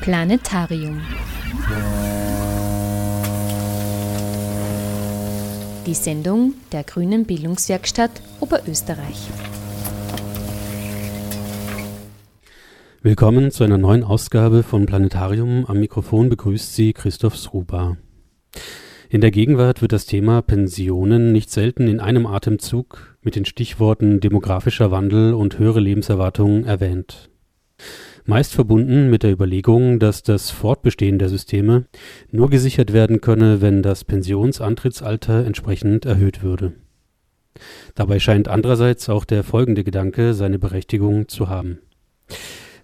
Planetarium. Die Sendung der Grünen Bildungswerkstatt Oberösterreich. Willkommen zu einer neuen Ausgabe von Planetarium. Am Mikrofon begrüßt Sie Christoph Sruba. In der Gegenwart wird das Thema Pensionen nicht selten in einem Atemzug mit den Stichworten demografischer Wandel und höhere Lebenserwartung erwähnt. Meist verbunden mit der Überlegung, dass das Fortbestehen der Systeme nur gesichert werden könne, wenn das Pensionsantrittsalter entsprechend erhöht würde. Dabei scheint andererseits auch der folgende Gedanke seine Berechtigung zu haben.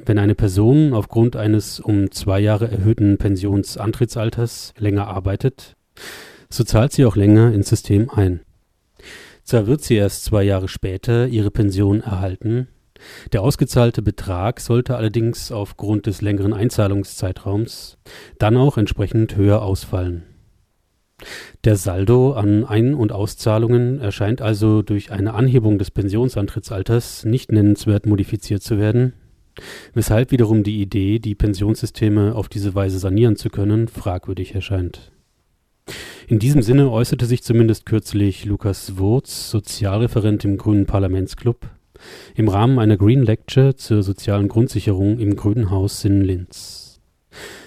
Wenn eine Person aufgrund eines um zwei Jahre erhöhten Pensionsantrittsalters länger arbeitet, so zahlt sie auch länger ins System ein. Zwar wird sie erst zwei Jahre später ihre Pension erhalten, der ausgezahlte Betrag sollte allerdings aufgrund des längeren Einzahlungszeitraums dann auch entsprechend höher ausfallen. Der Saldo an Ein- und Auszahlungen erscheint also durch eine Anhebung des Pensionsantrittsalters nicht nennenswert modifiziert zu werden, weshalb wiederum die Idee, die Pensionssysteme auf diese Weise sanieren zu können, fragwürdig erscheint. In diesem Sinne äußerte sich zumindest kürzlich Lukas Wurz, Sozialreferent im Grünen Parlamentsclub, im Rahmen einer Green Lecture zur sozialen Grundsicherung im Grünen Haus in Linz.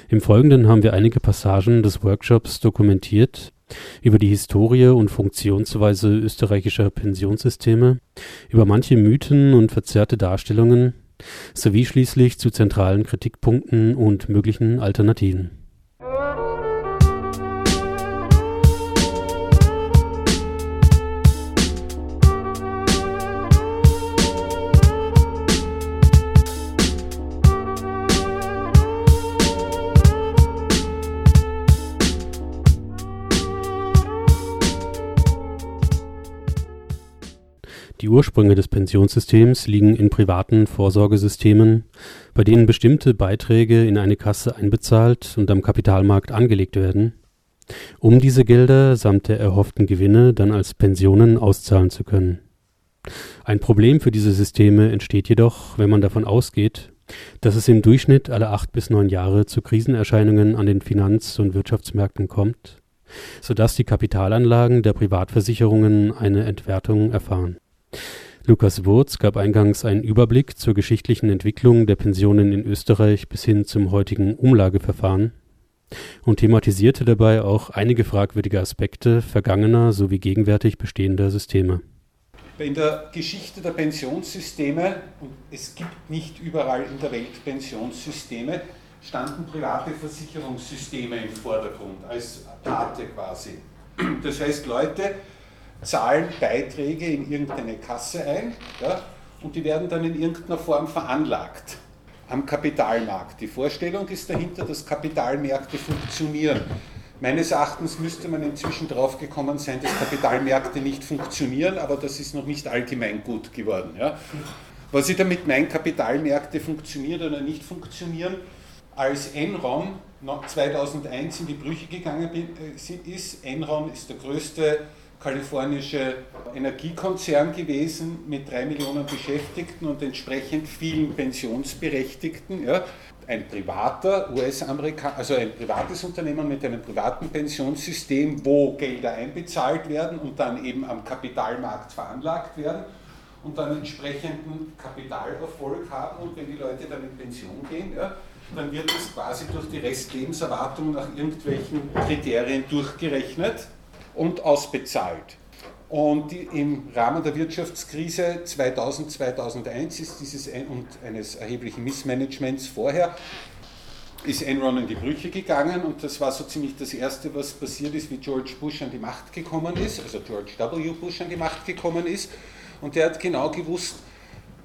Im Folgenden haben wir einige Passagen des Workshops dokumentiert über die Historie und Funktionsweise österreichischer Pensionssysteme, über manche Mythen und verzerrte Darstellungen sowie schließlich zu zentralen Kritikpunkten und möglichen Alternativen. Die Ursprünge des Pensionssystems liegen in privaten Vorsorgesystemen, bei denen bestimmte Beiträge in eine Kasse einbezahlt und am Kapitalmarkt angelegt werden, um diese Gelder samt der erhofften Gewinne dann als Pensionen auszahlen zu können. Ein Problem für diese Systeme entsteht jedoch, wenn man davon ausgeht, dass es im Durchschnitt alle acht bis neun Jahre zu Krisenerscheinungen an den Finanz- und Wirtschaftsmärkten kommt, sodass die Kapitalanlagen der Privatversicherungen eine Entwertung erfahren Lukas Wurz gab eingangs einen Überblick zur geschichtlichen Entwicklung der Pensionen in Österreich bis hin zum heutigen Umlageverfahren und thematisierte dabei auch einige fragwürdige Aspekte vergangener sowie gegenwärtig bestehender Systeme. In der Geschichte der Pensionssysteme, und es gibt nicht überall in der Welt Pensionssysteme, standen private Versicherungssysteme im Vordergrund, als Pate quasi. Das heißt, Leute, zahlen Beiträge in irgendeine Kasse ein ja, und die werden dann in irgendeiner Form veranlagt am Kapitalmarkt. Die Vorstellung ist dahinter, dass Kapitalmärkte funktionieren. Meines Erachtens müsste man inzwischen drauf gekommen sein, dass Kapitalmärkte nicht funktionieren, aber das ist noch nicht allgemein gut geworden. Ja. Was ich damit meine, Kapitalmärkte funktionieren oder nicht funktionieren, als Enron 2001 in die Brüche gegangen äh, ist, Enron ist der größte kalifornische Energiekonzern gewesen mit drei Millionen Beschäftigten und entsprechend vielen Pensionsberechtigten. Ja. Ein privater US-Amerikaner, also ein privates Unternehmen mit einem privaten Pensionssystem, wo Gelder einbezahlt werden und dann eben am Kapitalmarkt veranlagt werden und dann entsprechenden Kapitalerfolg haben und wenn die Leute dann in Pension gehen, ja, dann wird es quasi durch die Restlebenserwartung nach irgendwelchen Kriterien durchgerechnet und ausbezahlt. Und im Rahmen der Wirtschaftskrise 2000, 2001 ist dieses und eines erheblichen Missmanagements vorher ist Enron in die Brüche gegangen und das war so ziemlich das Erste, was passiert ist, wie George Bush an die Macht gekommen ist, also George W. Bush an die Macht gekommen ist. Und der hat genau gewusst,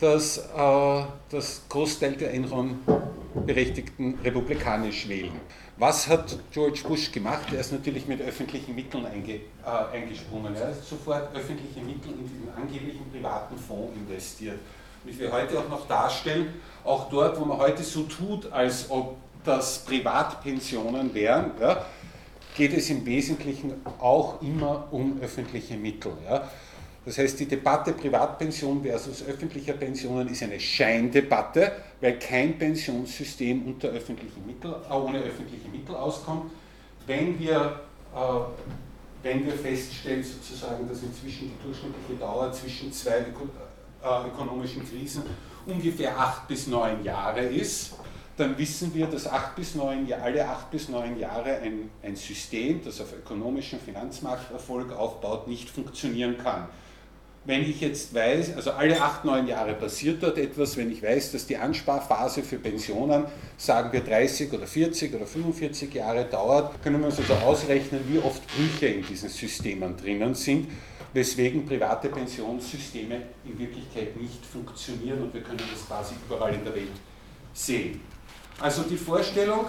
dass äh, das Großteil der Enron-Berechtigten republikanisch wählen. Was hat George Bush gemacht? Er ist natürlich mit öffentlichen Mitteln einge, äh, eingesprungen. Er hat sofort öffentliche Mittel in den angeblichen privaten Fonds investiert. Und ich will heute auch noch darstellen, auch dort, wo man heute so tut, als ob das Privatpensionen wären, ja, geht es im Wesentlichen auch immer um öffentliche Mittel. Ja. Das heißt, die Debatte Privatpension versus öffentlicher Pensionen ist eine Scheindebatte, weil kein Pensionssystem unter öffentlichen Mittel, äh, ohne öffentliche Mittel auskommt. Wenn wir, äh, wenn wir feststellen, sozusagen, dass inzwischen die durchschnittliche Dauer zwischen zwei äh, ökonomischen Krisen ungefähr acht bis neun Jahre ist, dann wissen wir, dass acht bis neun, alle acht bis neun Jahre ein, ein System, das auf ökonomischem Finanzmarkterfolg aufbaut, nicht funktionieren kann. Wenn ich jetzt weiß, also alle acht, neun Jahre passiert dort etwas, wenn ich weiß, dass die Ansparphase für Pensionen, sagen wir 30 oder 40 oder 45 Jahre dauert, können wir uns also ausrechnen, wie oft Brüche in diesen Systemen drinnen sind, weswegen private Pensionssysteme in Wirklichkeit nicht funktionieren und wir können das quasi überall in der Welt sehen. Also die Vorstellung,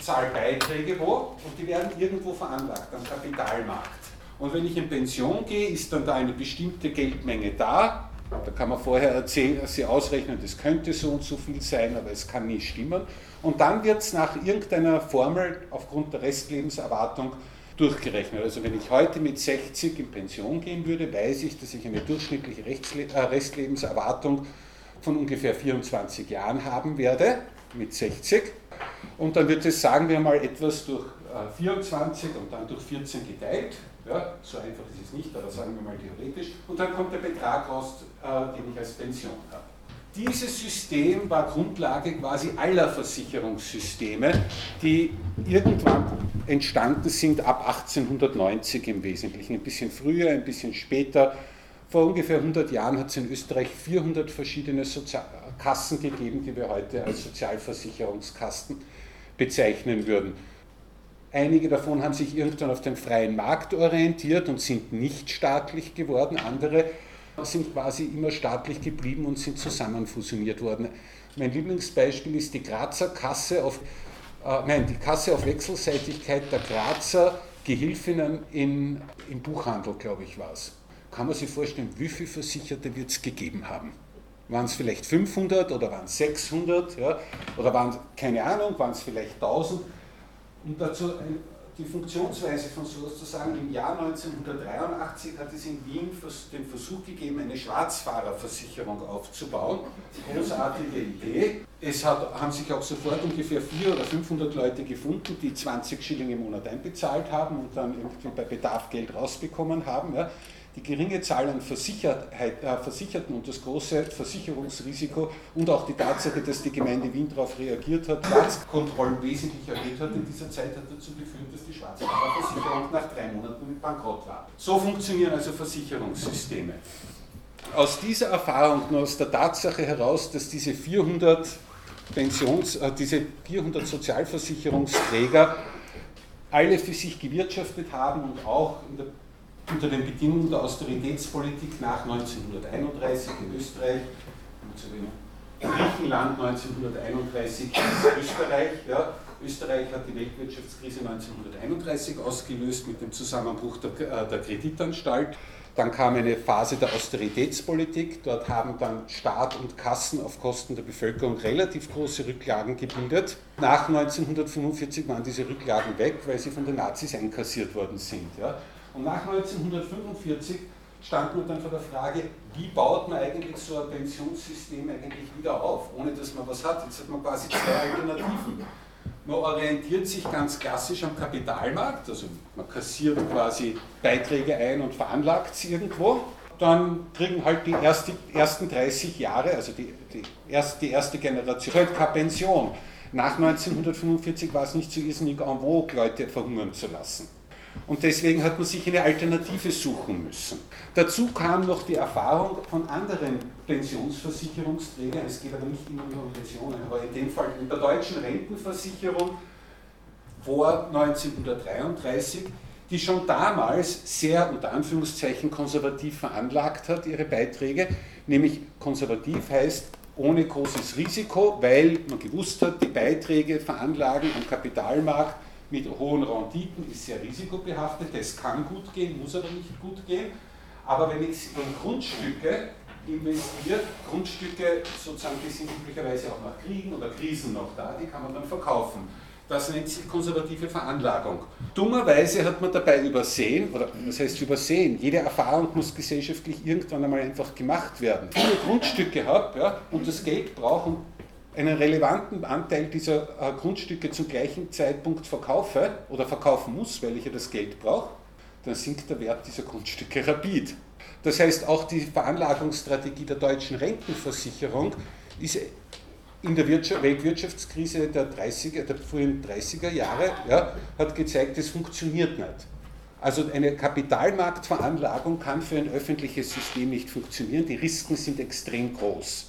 zahl Beiträge wo und die werden irgendwo veranlagt am Kapitalmarkt. Und wenn ich in Pension gehe, ist dann da eine bestimmte Geldmenge da. Da kann man vorher erzählen, sie ausrechnen, das könnte so und so viel sein, aber es kann nie stimmen. Und dann wird es nach irgendeiner Formel aufgrund der Restlebenserwartung durchgerechnet. Also wenn ich heute mit 60 in Pension gehen würde, weiß ich, dass ich eine durchschnittliche äh, Restlebenserwartung von ungefähr 24 Jahren haben werde mit 60. Und dann wird es, sagen wir mal, etwas durch 24 äh, und dann durch 14 geteilt. Ja, so einfach ist es nicht, aber sagen wir mal theoretisch. Und dann kommt der Betrag raus, äh, den ich als Pension habe. Dieses System war Grundlage quasi aller Versicherungssysteme, die irgendwann entstanden sind ab 1890 im Wesentlichen. Ein bisschen früher, ein bisschen später. Vor ungefähr 100 Jahren hat es in Österreich 400 verschiedene Sozial Kassen gegeben, die wir heute als Sozialversicherungskassen bezeichnen würden. Einige davon haben sich irgendwann auf den freien Markt orientiert und sind nicht staatlich geworden. Andere sind quasi immer staatlich geblieben und sind zusammenfusioniert worden. Mein Lieblingsbeispiel ist die Grazer Kasse auf, äh, nein, die Kasse auf Wechselseitigkeit der Grazer Gehilfinnen in, im Buchhandel, glaube ich, war es. Kann man sich vorstellen, wie viele Versicherte wird es gegeben haben? Waren es vielleicht 500 oder waren es 600? Ja? Oder waren keine Ahnung, waren es vielleicht 1000? Und dazu die Funktionsweise von sowas zu sagen, im Jahr 1983 hat es in Wien den Versuch gegeben, eine Schwarzfahrerversicherung aufzubauen. Großartige Idee. Es hat, haben sich auch sofort ungefähr 400 oder 500 Leute gefunden, die 20 Schilling im Monat einbezahlt haben und dann irgendwie bei Bedarf Geld rausbekommen haben. Ja die geringe Zahl an äh, Versicherten und das große Versicherungsrisiko und auch die Tatsache, dass die Gemeinde Wien darauf reagiert hat, Platzkontrollen wesentlich erhöht hat in dieser Zeit, hat dazu geführt, dass die Schwarzfahrerversicherung nach drei Monaten bankrott war. So funktionieren also Versicherungssysteme. Aus dieser Erfahrung und aus der Tatsache heraus, dass diese 400 Pensions, äh, diese 400 Sozialversicherungsträger alle für sich gewirtschaftet haben und auch in der unter den Bedingungen der Austeritätspolitik nach 1931 in Österreich, in Griechenland 1931 Österreich. Ja. Österreich hat die Weltwirtschaftskrise 1931 ausgelöst mit dem Zusammenbruch der, äh, der Kreditanstalt. Dann kam eine Phase der Austeritätspolitik. Dort haben dann Staat und Kassen auf Kosten der Bevölkerung relativ große Rücklagen gebildet. Nach 1945 waren diese Rücklagen weg, weil sie von den Nazis einkassiert worden sind. Ja. Und nach 1945 stand man dann vor der Frage, wie baut man eigentlich so ein Pensionssystem eigentlich wieder auf, ohne dass man was hat. Jetzt hat man quasi zwei Alternativen. Man orientiert sich ganz klassisch am Kapitalmarkt, also man kassiert quasi Beiträge ein und veranlagt sie irgendwo. Dann kriegen halt die erste, ersten 30 Jahre, also die, die, erste, die erste Generation, halt keine Pension. Nach 1945 war es nicht so irrsinnig en vogue, Leute verhungern zu lassen. Und deswegen hat man sich eine Alternative suchen müssen. Dazu kam noch die Erfahrung von anderen Pensionsversicherungsträgern, es geht aber nicht immer nur um Pensionen, aber in dem Fall in der deutschen Rentenversicherung vor 1933, die schon damals sehr unter Anführungszeichen konservativ veranlagt hat, ihre Beiträge, nämlich konservativ heißt ohne großes Risiko, weil man gewusst hat, die Beiträge veranlagen am Kapitalmarkt mit hohen Renditen ist sehr risikobehaftet, das kann gut gehen, muss aber nicht gut gehen. Aber wenn ich in Grundstücke investiert, Grundstücke sozusagen, die sind üblicherweise auch nach Kriegen oder Krisen noch da, die kann man dann verkaufen. Das nennt sich konservative Veranlagung. Dummerweise hat man dabei übersehen, oder das heißt übersehen, jede Erfahrung muss gesellschaftlich irgendwann einmal einfach gemacht werden. Viele Grundstücke habe ja, und das Geld brauche, um einen relevanten Anteil dieser äh, Grundstücke zum gleichen Zeitpunkt verkaufe oder verkaufen muss, weil ich ja das Geld brauche, dann sinkt der Wert dieser Grundstücke rapid. Das heißt, auch die Veranlagungsstrategie der deutschen Rentenversicherung ist in der Wirtschaft, Weltwirtschaftskrise der, 30er, der frühen 30er Jahre ja, hat gezeigt, es funktioniert nicht. Also eine Kapitalmarktveranlagung kann für ein öffentliches System nicht funktionieren. Die Risiken sind extrem groß.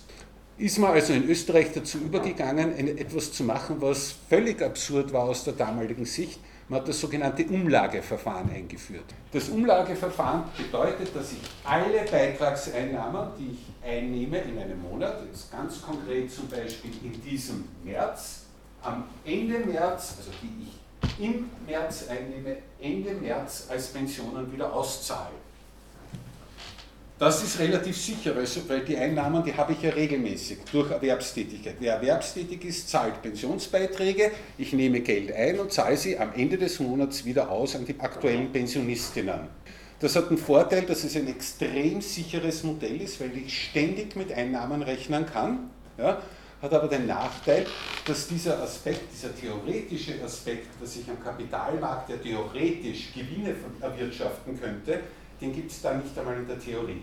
Ist man also in Österreich dazu übergegangen, etwas zu machen, was völlig absurd war aus der damaligen Sicht. Man hat das sogenannte Umlageverfahren eingeführt. Das Umlageverfahren bedeutet, dass ich alle Beitragseinnahmen, die ich einnehme in einem Monat, jetzt ganz konkret zum Beispiel in diesem März, am Ende März, also die ich im März einnehme, Ende März als Pensionen wieder auszahle. Das ist relativ sicher, weil die Einnahmen, die habe ich ja regelmäßig durch Erwerbstätigkeit. Wer erwerbstätig ist, zahlt Pensionsbeiträge, ich nehme Geld ein und zahle sie am Ende des Monats wieder aus an die aktuellen Pensionistinnen. Das hat den Vorteil, dass es ein extrem sicheres Modell ist, weil ich ständig mit Einnahmen rechnen kann. Ja, hat aber den Nachteil, dass dieser Aspekt, dieser theoretische Aspekt, dass ich am Kapitalmarkt ja theoretisch Gewinne erwirtschaften könnte, den gibt es da nicht einmal in der Theorie.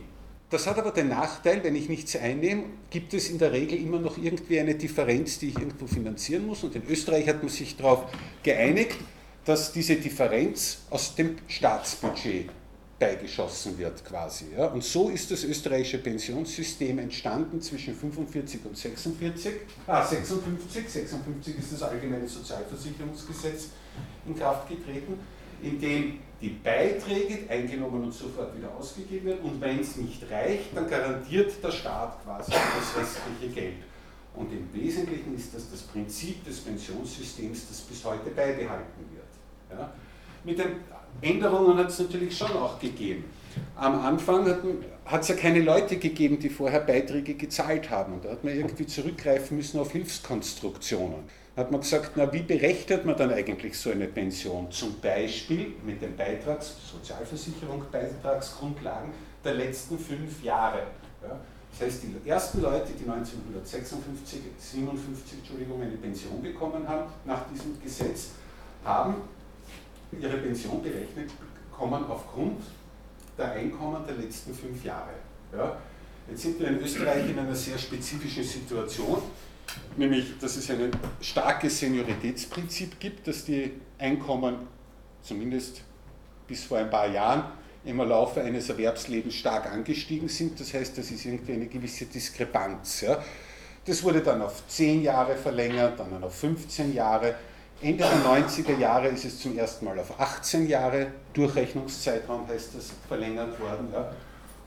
Das hat aber den Nachteil, wenn ich nichts einnehme, gibt es in der Regel immer noch irgendwie eine Differenz, die ich irgendwo finanzieren muss. Und in Österreich hat man sich darauf geeinigt, dass diese Differenz aus dem Staatsbudget beigeschossen wird quasi. Ja. Und so ist das österreichische Pensionssystem entstanden zwischen 45 und 46, ah, 56, 56 ist das allgemeine Sozialversicherungsgesetz in Kraft getreten, in dem die Beiträge eingenommen und sofort wieder ausgegeben werden. Und wenn es nicht reicht, dann garantiert der Staat quasi das restliche Geld. Und im Wesentlichen ist das das Prinzip des Pensionssystems, das bis heute beibehalten wird. Ja? Mit den Änderungen hat es natürlich schon auch gegeben. Am Anfang hat es ja keine Leute gegeben, die vorher Beiträge gezahlt haben. Und da hat man irgendwie zurückgreifen müssen auf Hilfskonstruktionen hat man gesagt, na, wie berechnet man dann eigentlich so eine Pension? Zum Beispiel mit den Beitrags-, Sozialversicherung, Beitragsgrundlagen der letzten fünf Jahre. Ja? Das heißt, die ersten Leute, die 1956, 57, Entschuldigung, eine Pension bekommen haben, nach diesem Gesetz, haben ihre Pension berechnet bekommen aufgrund der Einkommen der letzten fünf Jahre. Ja? Jetzt sind wir in Österreich in einer sehr spezifischen Situation nämlich dass es ein starkes Senioritätsprinzip gibt, dass die Einkommen zumindest bis vor ein paar Jahren im Laufe eines Erwerbslebens stark angestiegen sind. Das heißt, das ist irgendwie eine gewisse Diskrepanz. Ja. Das wurde dann auf 10 Jahre verlängert, dann auf 15 Jahre. Ende der 90er Jahre ist es zum ersten Mal auf 18 Jahre, Durchrechnungszeitraum heißt das, verlängert worden. Ja.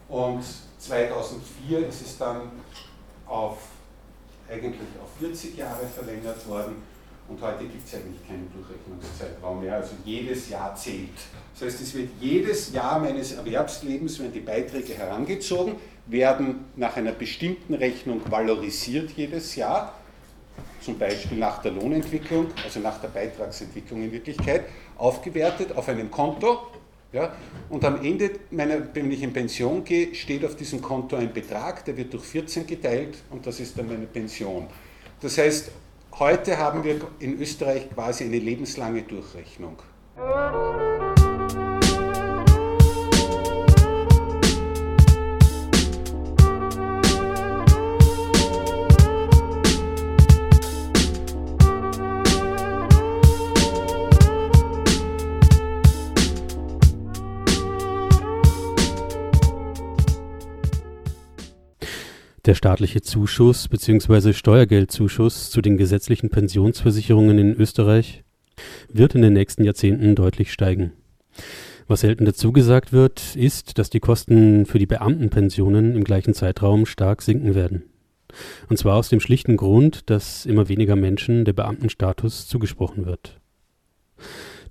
Und 2004 ist es dann auf eigentlich auf 40 Jahre verlängert worden. Und heute gibt es eigentlich keinen Durchrechnungszeitraum mehr, also jedes Jahr zählt. Das heißt, es wird jedes Jahr meines Erwerbslebens, werden die Beiträge herangezogen, werden nach einer bestimmten Rechnung valorisiert jedes Jahr, zum Beispiel nach der Lohnentwicklung, also nach der Beitragsentwicklung in Wirklichkeit, aufgewertet auf einem Konto ja? Und am Ende, meiner, wenn ich in Pension gehe, steht auf diesem Konto ein Betrag, der wird durch 14 geteilt und das ist dann meine Pension. Das heißt, heute haben wir in Österreich quasi eine lebenslange Durchrechnung. Der staatliche Zuschuss bzw. Steuergeldzuschuss zu den gesetzlichen Pensionsversicherungen in Österreich wird in den nächsten Jahrzehnten deutlich steigen. Was selten dazu gesagt wird, ist, dass die Kosten für die Beamtenpensionen im gleichen Zeitraum stark sinken werden. Und zwar aus dem schlichten Grund, dass immer weniger Menschen der Beamtenstatus zugesprochen wird.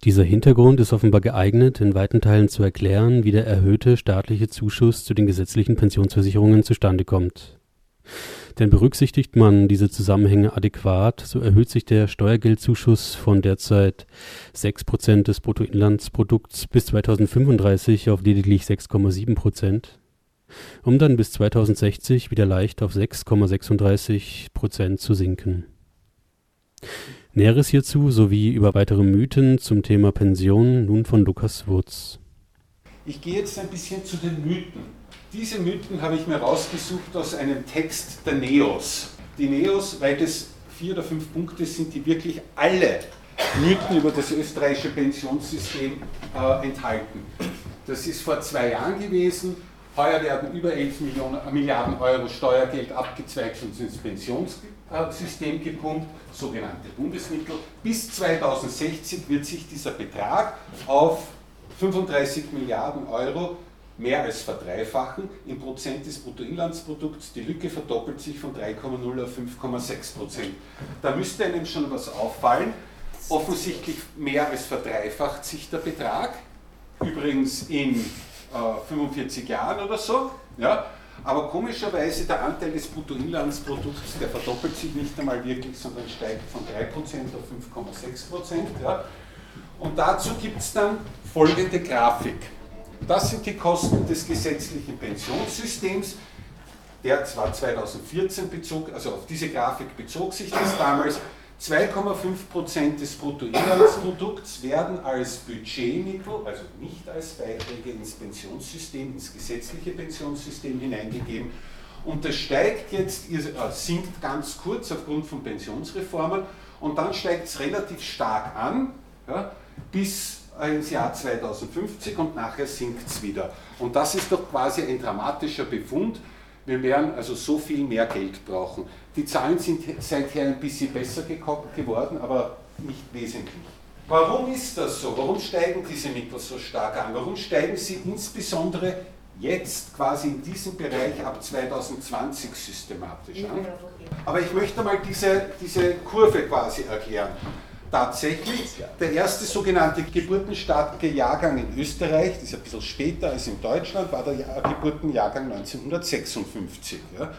Dieser Hintergrund ist offenbar geeignet, in weiten Teilen zu erklären, wie der erhöhte staatliche Zuschuss zu den gesetzlichen Pensionsversicherungen zustande kommt. Denn berücksichtigt man diese Zusammenhänge adäquat, so erhöht sich der Steuergeldzuschuss von derzeit 6% des Bruttoinlandsprodukts bis 2035 auf lediglich 6,7% um dann bis 2060 wieder leicht auf 6,36 Prozent zu sinken. Näheres hierzu sowie über weitere Mythen zum Thema Pension nun von Lukas Wurz. Ich gehe jetzt ein bisschen zu den Mythen. Diese Mythen habe ich mir rausgesucht aus einem Text der Neos. Die Neos, weil das vier oder fünf Punkte sind, die wirklich alle Mythen über das österreichische Pensionssystem äh, enthalten. Das ist vor zwei Jahren gewesen. Heuer werden über 11 Millionen, äh, Milliarden Euro Steuergeld abgezweigt und ins Pensionssystem gepumpt, sogenannte Bundesmittel. Bis 2060 wird sich dieser Betrag auf 35 Milliarden Euro mehr als verdreifachen. Im Prozent des Bruttoinlandsprodukts, die Lücke verdoppelt sich von 3,0 auf 5,6 Prozent. Da müsste einem schon was auffallen. Offensichtlich mehr als verdreifacht sich der Betrag. Übrigens in äh, 45 Jahren oder so. Ja? Aber komischerweise der Anteil des Bruttoinlandsprodukts, der verdoppelt sich nicht einmal wirklich, sondern steigt von 3% auf 5,6%. Ja? Und dazu gibt es dann folgende Grafik. Das sind die Kosten des gesetzlichen Pensionssystems. Der zwar 2014 bezog, also auf diese Grafik bezog sich das damals. 2,5% des Bruttoinlandsprodukts werden als Budgetmittel, also nicht als Beiträge ins Pensionssystem, ins gesetzliche Pensionssystem hineingegeben. Und das steigt jetzt, äh, sinkt ganz kurz aufgrund von Pensionsreformen und dann steigt es relativ stark an, ja, bis ins Jahr 2050 und nachher sinkt es wieder. Und das ist doch quasi ein dramatischer Befund. Wir werden also so viel mehr Geld brauchen. Die Zahlen sind seither ein bisschen besser geworden, aber nicht wesentlich. Warum ist das so? Warum steigen diese Mittel so stark an? Warum steigen sie insbesondere jetzt quasi in diesem Bereich ab 2020 systematisch an? Aber ich möchte mal diese, diese Kurve quasi erklären. Tatsächlich, der erste sogenannte geburtenstarke Jahrgang in Österreich, das ist ein bisschen später als in Deutschland, war der Geburtenjahrgang 1956. Ja.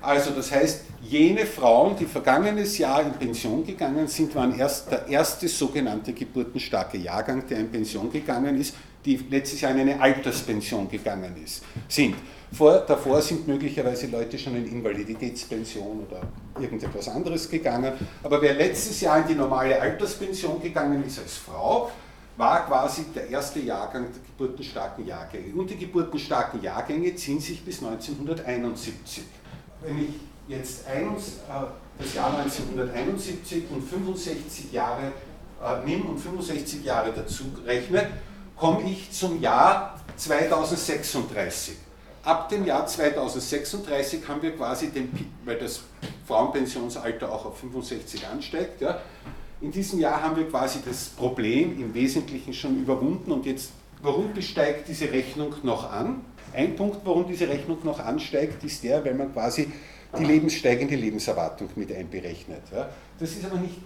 Also das heißt, jene Frauen, die vergangenes Jahr in Pension gegangen sind, waren erst der erste sogenannte geburtenstarke Jahrgang, der in Pension gegangen ist, die letztes Jahr in eine Alterspension gegangen ist, sind. Vor, davor sind möglicherweise Leute schon in Invaliditätspension oder irgendetwas anderes gegangen. Aber wer letztes Jahr in die normale Alterspension gegangen ist als Frau, war quasi der erste Jahrgang der geburtenstarken Jahrgänge. Und die geburtenstarken Jahrgänge ziehen sich bis 1971. Wenn ich jetzt äh, das Jahr 1971 und 65 Jahre äh, nimm und 65 Jahre dazu rechne, komme ich zum Jahr 2036 ab dem Jahr 2036 haben wir quasi den, weil das Frauenpensionsalter auch auf 65 ansteigt, ja, in diesem Jahr haben wir quasi das Problem im Wesentlichen schon überwunden und jetzt, warum besteigt diese Rechnung noch an? Ein Punkt, warum diese Rechnung noch ansteigt, ist der, weil man quasi die lebenssteigende Lebenserwartung mit einberechnet. Ja. Das ist aber nicht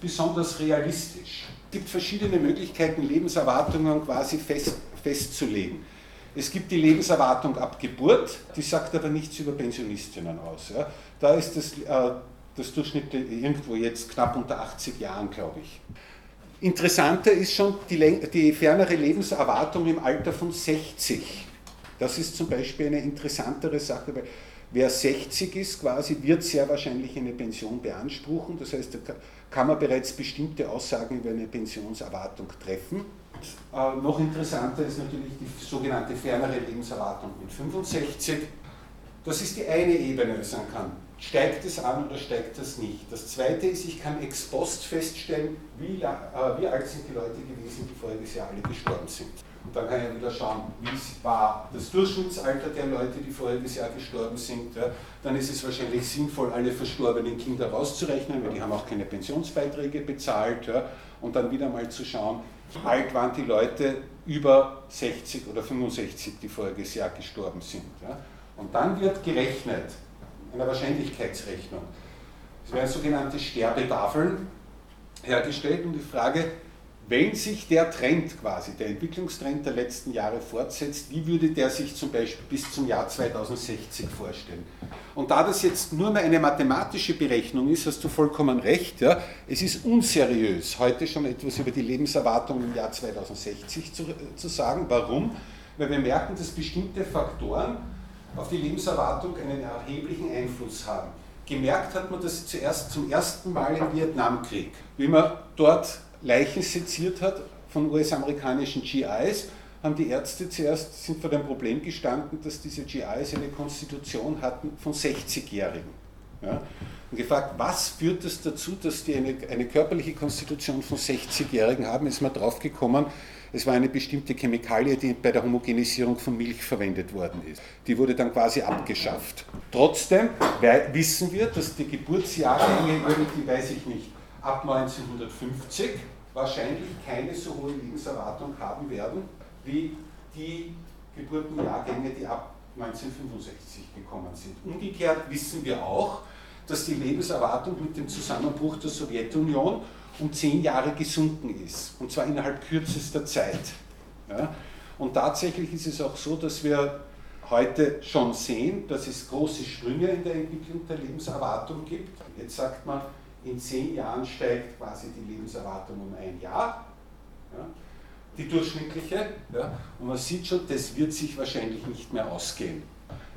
besonders realistisch. Es gibt verschiedene Möglichkeiten, Lebenserwartungen quasi fest, festzulegen. Es gibt die Lebenserwartung ab Geburt, die sagt aber nichts über Pensionistinnen aus. Ja. Da ist das, äh, das Durchschnitt irgendwo jetzt knapp unter 80 Jahren, glaube ich. Interessanter ist schon die, die fernere Lebenserwartung im Alter von 60. Das ist zum Beispiel eine interessantere Sache, weil wer 60 ist, quasi, wird sehr wahrscheinlich eine Pension beanspruchen. Das heißt, da kann man bereits bestimmte Aussagen über eine Pensionserwartung treffen. Äh, noch interessanter ist natürlich die sogenannte fernere Lebenserwartung mit 65. Das ist die eine Ebene, ich sagen kann. Steigt es an oder steigt das nicht? Das zweite ist, ich kann ex post feststellen, wie, äh, wie alt sind die Leute gewesen, die voriges Jahr alle gestorben sind. Und dann kann ich wieder schauen, wie war das Durchschnittsalter der Leute, die voriges Jahr gestorben sind. Ja. Dann ist es wahrscheinlich sinnvoll, alle verstorbenen Kinder rauszurechnen, weil die haben auch keine Pensionsbeiträge bezahlt. Ja. Und dann wieder mal zu schauen, alt waren die Leute über 60 oder 65, die voriges Jahr gestorben sind. Ja? Und dann wird gerechnet, eine Wahrscheinlichkeitsrechnung. Es werden sogenannte Sterbetafeln hergestellt und die Frage, wenn sich der Trend quasi, der Entwicklungstrend der letzten Jahre fortsetzt, wie würde der sich zum Beispiel bis zum Jahr 2060 vorstellen? Und da das jetzt nur mehr eine mathematische Berechnung ist, hast du vollkommen recht. Ja, es ist unseriös, heute schon etwas über die Lebenserwartung im Jahr 2060 zu, zu sagen. Warum? Weil wir merken, dass bestimmte Faktoren auf die Lebenserwartung einen erheblichen Einfluss haben. Gemerkt hat man das zuerst zum ersten Mal im Vietnamkrieg, wie man dort Leichen seziert hat von US-amerikanischen GIs, haben die Ärzte zuerst sind vor dem Problem gestanden, dass diese GIs eine Konstitution hatten von 60-Jährigen. Ja, und gefragt, was führt es das dazu, dass die eine, eine körperliche Konstitution von 60-Jährigen haben, ist man drauf gekommen, es war eine bestimmte Chemikalie, die bei der Homogenisierung von Milch verwendet worden ist. Die wurde dann quasi abgeschafft. Trotzdem wissen wir, dass die Geburtsjahrgänge irgendwie, weiß ich nicht, ab 1950 wahrscheinlich keine so hohe Lebenserwartung haben werden wie die Geburtenjahrgänge, die ab 1965 gekommen sind. Umgekehrt wissen wir auch, dass die Lebenserwartung mit dem Zusammenbruch der Sowjetunion um zehn Jahre gesunken ist, und zwar innerhalb kürzester Zeit. Ja? Und tatsächlich ist es auch so, dass wir heute schon sehen, dass es große Sprünge in der Entwicklung der Lebenserwartung gibt. Jetzt sagt man, in zehn Jahren steigt quasi die Lebenserwartung um ein Jahr, ja? die durchschnittliche. Ja? Und man sieht schon, das wird sich wahrscheinlich nicht mehr ausgehen.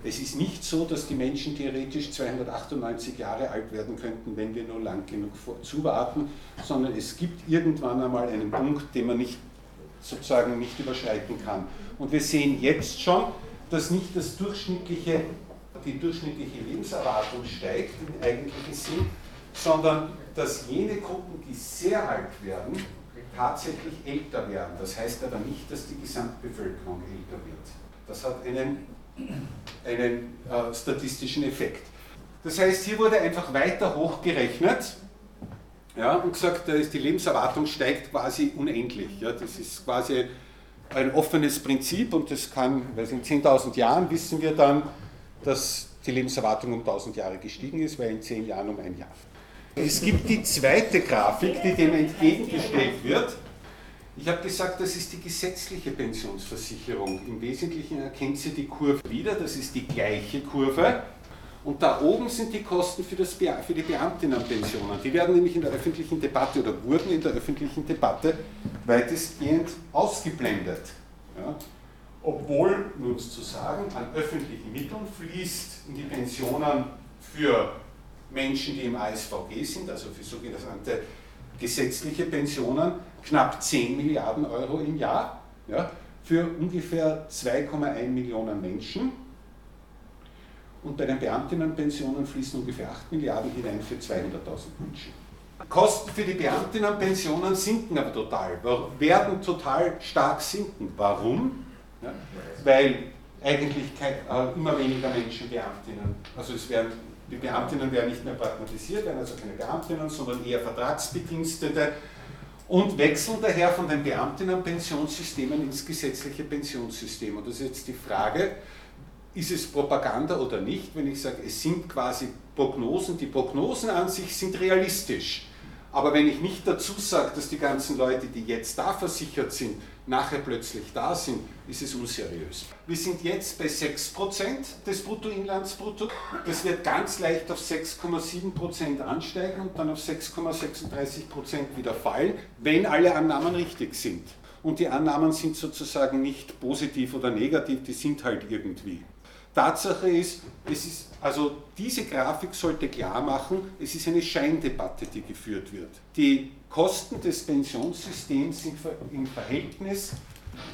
Es ist nicht so, dass die Menschen theoretisch 298 Jahre alt werden könnten, wenn wir nur lang genug zuwarten, sondern es gibt irgendwann einmal einen Punkt, den man nicht sozusagen nicht überschreiten kann. Und wir sehen jetzt schon, dass nicht das durchschnittliche, die durchschnittliche Lebenserwartung steigt im eigentlichen Sinn, sondern dass jene Gruppen, die sehr alt werden, tatsächlich älter werden. Das heißt aber nicht, dass die Gesamtbevölkerung älter wird. Das hat einen einen äh, statistischen Effekt. Das heißt, hier wurde einfach weiter hochgerechnet ja, und gesagt, die Lebenserwartung steigt quasi unendlich. Ja, das ist quasi ein offenes Prinzip und das kann, weil in 10.000 Jahren wissen wir dann, dass die Lebenserwartung um 1000 Jahre gestiegen ist, weil in 10 Jahren um ein Jahr. Es gibt die zweite Grafik, die dem entgegengestellt wird. Ich habe gesagt, das ist die gesetzliche Pensionsversicherung. Im Wesentlichen erkennt sie die Kurve wieder, das ist die gleiche Kurve. Und da oben sind die Kosten für, das, für die Beamtinnenpensionen. Die werden nämlich in der öffentlichen Debatte oder wurden in der öffentlichen Debatte weitestgehend ausgeblendet. Ja. Obwohl, nur zu sagen, an öffentlichen Mitteln fließt in die Pensionen für Menschen, die im ASVG sind, also für sogenannte gesetzliche Pensionen, knapp 10 Milliarden Euro im Jahr ja, für ungefähr 2,1 Millionen Menschen. Und bei den Beamtinnenpensionen fließen ungefähr 8 Milliarden hinein für 200.000 Menschen. Kosten für die Beamtinnenpensionen sinken aber total, werden total stark sinken. Warum? Ja, weil eigentlich kein, äh, immer weniger Menschen Beamtinnen, also es werden, die Beamtinnen werden nicht mehr pragmatisiert, werden also keine Beamtinnen, sondern eher Vertragsbedienstete und wechseln daher von den Beamtinnenpensionssystemen ins gesetzliche Pensionssystem. Und das ist jetzt die Frage, ist es Propaganda oder nicht, wenn ich sage, es sind quasi Prognosen, die Prognosen an sich sind realistisch. Aber wenn ich nicht dazu sage, dass die ganzen Leute, die jetzt da versichert sind, nachher plötzlich da sind, ist es unseriös. Wir sind jetzt bei 6% des Bruttoinlandsprodukts. Das wird ganz leicht auf 6,7% ansteigen und dann auf 6,36% wieder fallen, wenn alle Annahmen richtig sind. Und die Annahmen sind sozusagen nicht positiv oder negativ, die sind halt irgendwie. Tatsache ist, es ist, also diese Grafik sollte klar machen, es ist eine Scheindebatte, die geführt wird. Die Kosten des Pensionssystems sind im Verhältnis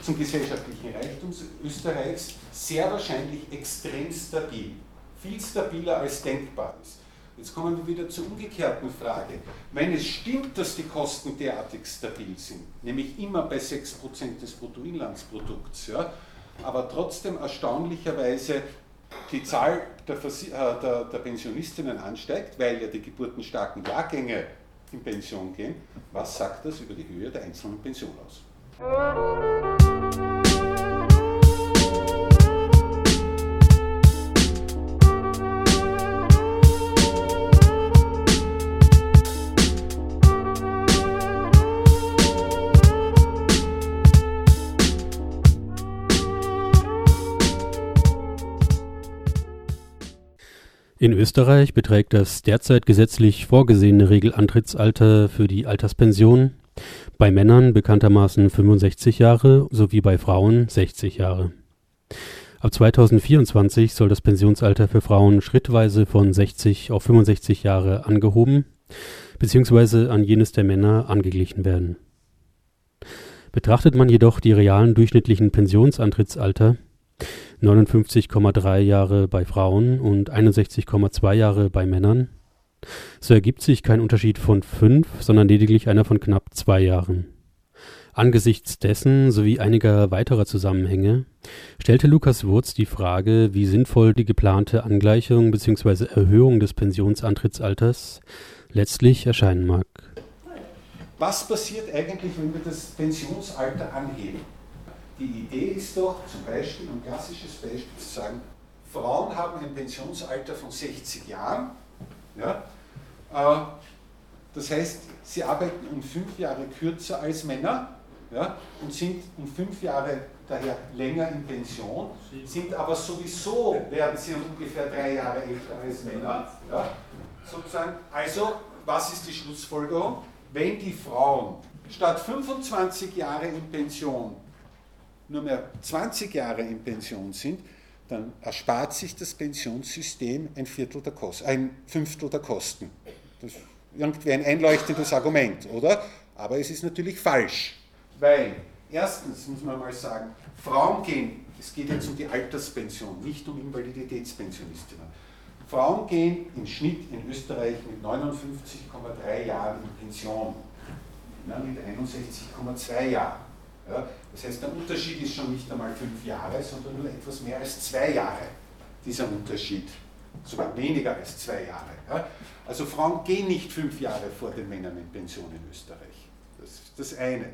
zum gesellschaftlichen Reichtum Österreichs sehr wahrscheinlich extrem stabil. Viel stabiler als denkbar ist. Jetzt kommen wir wieder zur umgekehrten Frage. Wenn es stimmt, dass die Kosten derartig stabil sind, nämlich immer bei 6% des Bruttoinlandsprodukts, ja, aber trotzdem erstaunlicherweise die Zahl der, Versi äh, der, der Pensionistinnen ansteigt, weil ja die geburtenstarken Jahrgänge in Pension gehen, was sagt das über die Höhe der einzelnen Pension aus? In Österreich beträgt das derzeit gesetzlich vorgesehene Regelantrittsalter für die Alterspension bei Männern bekanntermaßen 65 Jahre sowie bei Frauen 60 Jahre. Ab 2024 soll das Pensionsalter für Frauen schrittweise von 60 auf 65 Jahre angehoben bzw. an jenes der Männer angeglichen werden. Betrachtet man jedoch die realen durchschnittlichen Pensionsantrittsalter 59,3 Jahre bei Frauen und 61,2 Jahre bei Männern, so ergibt sich kein Unterschied von fünf, sondern lediglich einer von knapp zwei Jahren. Angesichts dessen sowie einiger weiterer Zusammenhänge stellte Lukas Wurz die Frage, wie sinnvoll die geplante Angleichung bzw. Erhöhung des Pensionsantrittsalters letztlich erscheinen mag. Was passiert eigentlich, wenn wir das Pensionsalter anheben? Die Idee ist doch zum Beispiel, ein klassisches Beispiel zu sagen, Frauen haben ein Pensionsalter von 60 Jahren. Ja? Äh, das heißt, sie arbeiten um fünf Jahre kürzer als Männer ja, und sind um fünf Jahre daher länger in Pension, sind aber sowieso, werden sie ungefähr drei Jahre älter als Männer. Ja, sozusagen. Also, was ist die Schlussfolgerung? Wenn die Frauen statt 25 Jahre in Pension nur mehr 20 Jahre in Pension sind, dann erspart sich das Pensionssystem ein, Viertel der Kosten, ein Fünftel der Kosten. Das ist irgendwie ein einleuchtendes Argument, oder? Aber es ist natürlich falsch. Weil, erstens muss man mal sagen, Frauen gehen, es geht jetzt um die Alterspension, nicht um Invaliditätspensionistinnen. Frauen gehen im Schnitt in Österreich mit 59,3 Jahren in Pension, Männer mit 61,2 Jahren. Ja, das heißt, der Unterschied ist schon nicht einmal fünf Jahre, sondern nur etwas mehr als zwei Jahre, dieser Unterschied. Sogar weniger als zwei Jahre. Ja. Also Frauen gehen nicht fünf Jahre vor den Männern in Pension in Österreich. Das ist das eine.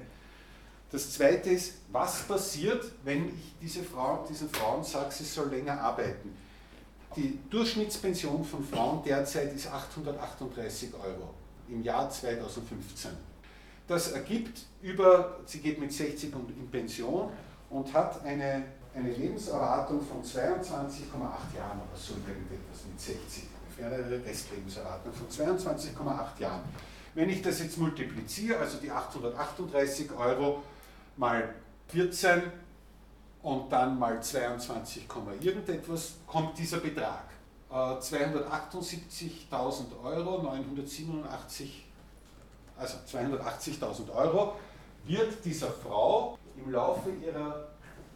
Das zweite ist, was passiert, wenn ich diese Frau, diesen Frauen sage, sie soll länger arbeiten? Die Durchschnittspension von Frauen derzeit ist 838 Euro im Jahr 2015. Das ergibt über, sie geht mit 60 in Pension und hat eine, eine Lebenserwartung von 22,8 Jahren oder so irgendetwas mit 60. Ungefähr eine Restlebenserwartung von 22,8 Jahren. Wenn ich das jetzt multipliziere, also die 838 Euro mal 14 und dann mal 22, irgendetwas, kommt dieser Betrag. 278.000 äh, Euro, 987, also 280.000 Euro, wird dieser Frau im Laufe ihrer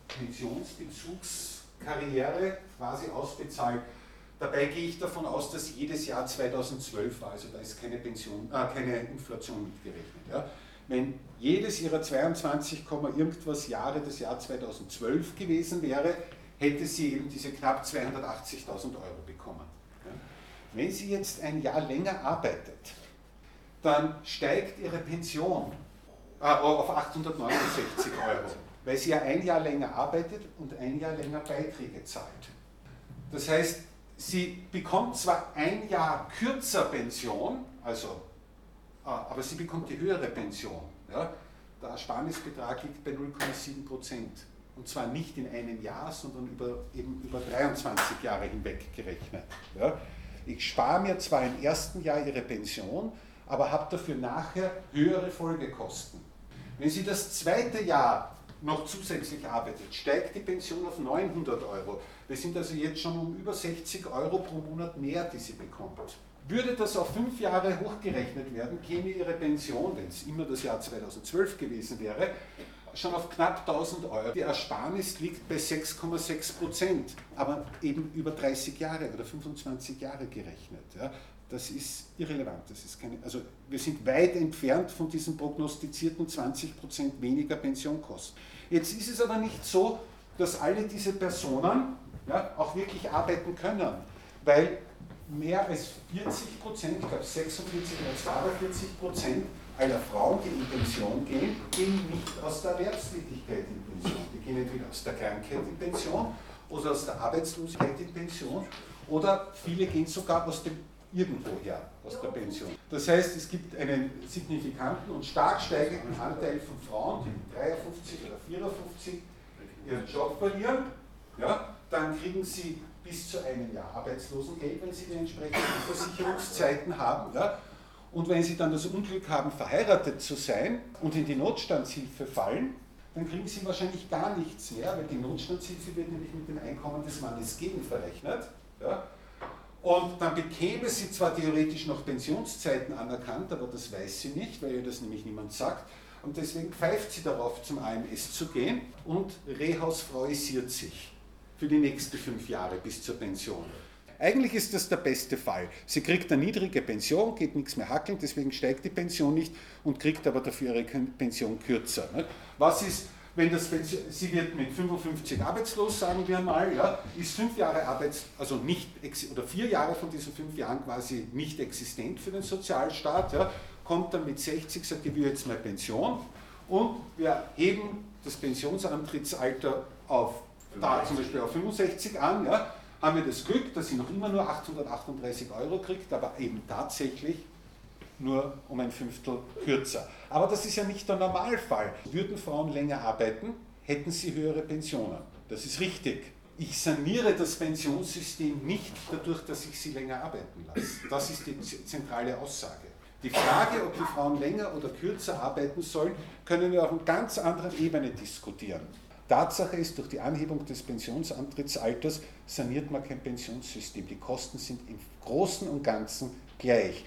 Pensionsbezugskarriere quasi ausbezahlt. Dabei gehe ich davon aus, dass jedes Jahr 2012 war, also da ist keine, Pension, äh, keine Inflation mitgerechnet. Ja wenn jedes ihrer 22, irgendwas Jahre das Jahr 2012 gewesen wäre, hätte sie eben diese knapp 280.000 Euro bekommen. Wenn sie jetzt ein Jahr länger arbeitet, dann steigt ihre Pension äh, auf 869 Euro, weil sie ja ein Jahr länger arbeitet und ein Jahr länger Beiträge zahlt. Das heißt, sie bekommt zwar ein Jahr kürzer Pension, also Ah, aber sie bekommt die höhere Pension. Ja? Der Ersparnisbetrag liegt bei 0,7 Prozent. Und zwar nicht in einem Jahr, sondern über, eben über 23 Jahre hinweg gerechnet. Ja? Ich spare mir zwar im ersten Jahr ihre Pension, aber habe dafür nachher höhere Folgekosten. Wenn sie das zweite Jahr noch zusätzlich arbeitet, steigt die Pension auf 900 Euro. Wir sind also jetzt schon um über 60 Euro pro Monat mehr, die sie bekommt. Würde das auf fünf Jahre hochgerechnet werden, käme Ihre Pension, wenn es immer das Jahr 2012 gewesen wäre, schon auf knapp 1000 Euro. Die Ersparnis liegt bei 6,6 Prozent, aber eben über 30 Jahre oder 25 Jahre gerechnet. Ja. Das ist irrelevant. Das ist keine, also wir sind weit entfernt von diesen prognostizierten 20 Prozent weniger Pensionkosten. Jetzt ist es aber nicht so, dass alle diese Personen ja, auch wirklich arbeiten können, weil mehr als 40 Prozent, ich glaube 46 oder 42 Prozent aller Frauen, die in Pension gehen, gehen nicht aus der Erwerbstätigkeit in Pension. Die gehen entweder aus der Krankheit in Pension oder aus der Arbeitslosigkeit in Pension oder viele gehen sogar aus dem irgendwoher, aus der Pension. Das heißt, es gibt einen signifikanten und stark steigenden Anteil von Frauen, die mit 53 oder 54 ihren Job verlieren. Ja, dann kriegen sie bis zu einem Jahr Arbeitslosengeld, wenn sie die entsprechenden Versicherungszeiten haben. Ja? Und wenn sie dann das Unglück haben, verheiratet zu sein und in die Notstandshilfe fallen, dann kriegen sie wahrscheinlich gar nichts mehr, weil die Notstandshilfe wird nämlich mit dem Einkommen des Mannes gegenverrechnet. Ja? Und dann bekäme sie zwar theoretisch noch Pensionszeiten anerkannt, aber das weiß sie nicht, weil ihr das nämlich niemand sagt. Und deswegen pfeift sie darauf, zum AMS zu gehen und rehausfreuisiert sich für die nächsten fünf Jahre bis zur Pension. Eigentlich ist das der beste Fall. Sie kriegt eine niedrige Pension, geht nichts mehr hackeln, deswegen steigt die Pension nicht und kriegt aber dafür ihre Pension kürzer. Was ist, wenn das, sie wird mit 55 arbeitslos, sagen wir mal, ja, ist fünf Jahre Arbeits, also nicht, oder vier Jahre von diesen fünf Jahren quasi nicht existent für den Sozialstaat, ja, kommt dann mit 60, sagt, ich will jetzt mal Pension und wir heben das Pensionsantrittsalter auf, da zum Beispiel auf 65 an, ja, haben wir das Glück, dass sie noch immer nur 838 Euro kriegt, aber eben tatsächlich nur um ein Fünftel kürzer. Aber das ist ja nicht der Normalfall. Würden Frauen länger arbeiten, hätten sie höhere Pensionen. Das ist richtig. Ich saniere das Pensionssystem nicht dadurch, dass ich sie länger arbeiten lasse. Das ist die zentrale Aussage. Die Frage, ob die Frauen länger oder kürzer arbeiten sollen, können wir auf einer ganz anderen Ebene diskutieren. Tatsache ist, durch die Anhebung des Pensionsantrittsalters saniert man kein Pensionssystem. Die Kosten sind im Großen und Ganzen gleich.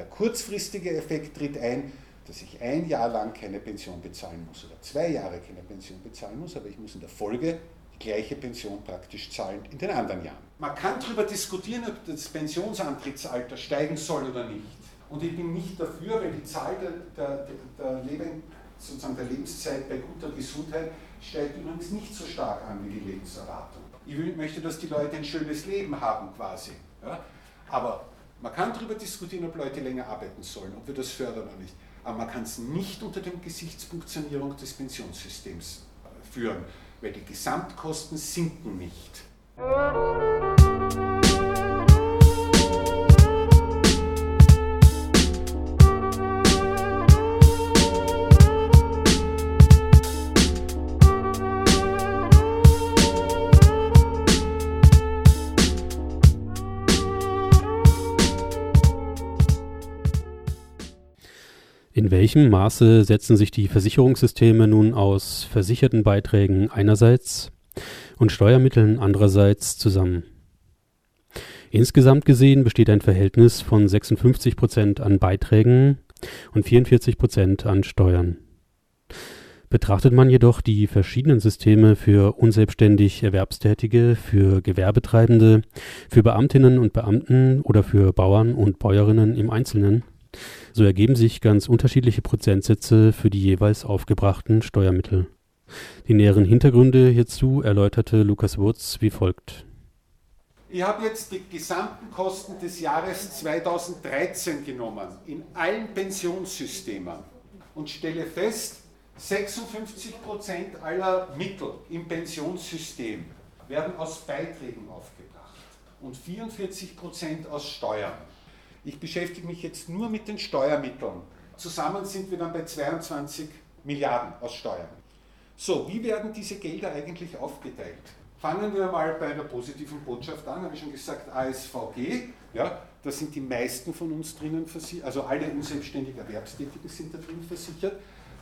Der kurzfristige Effekt tritt ein, dass ich ein Jahr lang keine Pension bezahlen muss oder zwei Jahre keine Pension bezahlen muss, aber ich muss in der Folge die gleiche Pension praktisch zahlen in den anderen Jahren. Man kann darüber diskutieren, ob das Pensionsantrittsalter steigen soll oder nicht. Und ich bin nicht dafür, weil die Zahl der, der, der, Leben, sozusagen der Lebenszeit bei guter Gesundheit steigt übrigens nicht so stark an wie die Lebenserwartung. Ich möchte, dass die Leute ein schönes Leben haben quasi. Ja? Aber man kann darüber diskutieren, ob Leute länger arbeiten sollen, ob wir das fördern oder nicht. Aber man kann es nicht unter dem Gesichtspunkt Sanierung des Pensionssystems äh, führen, weil die Gesamtkosten sinken nicht. Welchem Maße setzen sich die Versicherungssysteme nun aus versicherten Beiträgen einerseits und Steuermitteln andererseits zusammen? Insgesamt gesehen besteht ein Verhältnis von 56 Prozent an Beiträgen und 44 Prozent an Steuern. Betrachtet man jedoch die verschiedenen Systeme für unselbstständig Erwerbstätige, für Gewerbetreibende, für Beamtinnen und Beamten oder für Bauern und Bäuerinnen im Einzelnen, so ergeben sich ganz unterschiedliche Prozentsätze für die jeweils aufgebrachten Steuermittel. Die näheren Hintergründe hierzu erläuterte Lukas Wurz wie folgt. Ich habe jetzt die gesamten Kosten des Jahres 2013 genommen, in allen Pensionssystemen und stelle fest, 56% aller Mittel im Pensionssystem werden aus Beiträgen aufgebracht und 44% aus Steuern. Ich beschäftige mich jetzt nur mit den Steuermitteln. Zusammen sind wir dann bei 22 Milliarden aus Steuern. So, wie werden diese Gelder eigentlich aufgeteilt? Fangen wir mal bei einer positiven Botschaft an, habe ich schon gesagt, ASVG, ja, da sind die meisten von uns drinnen versichert, also alle unselbstständig Erwerbstätigen sind da drin versichert.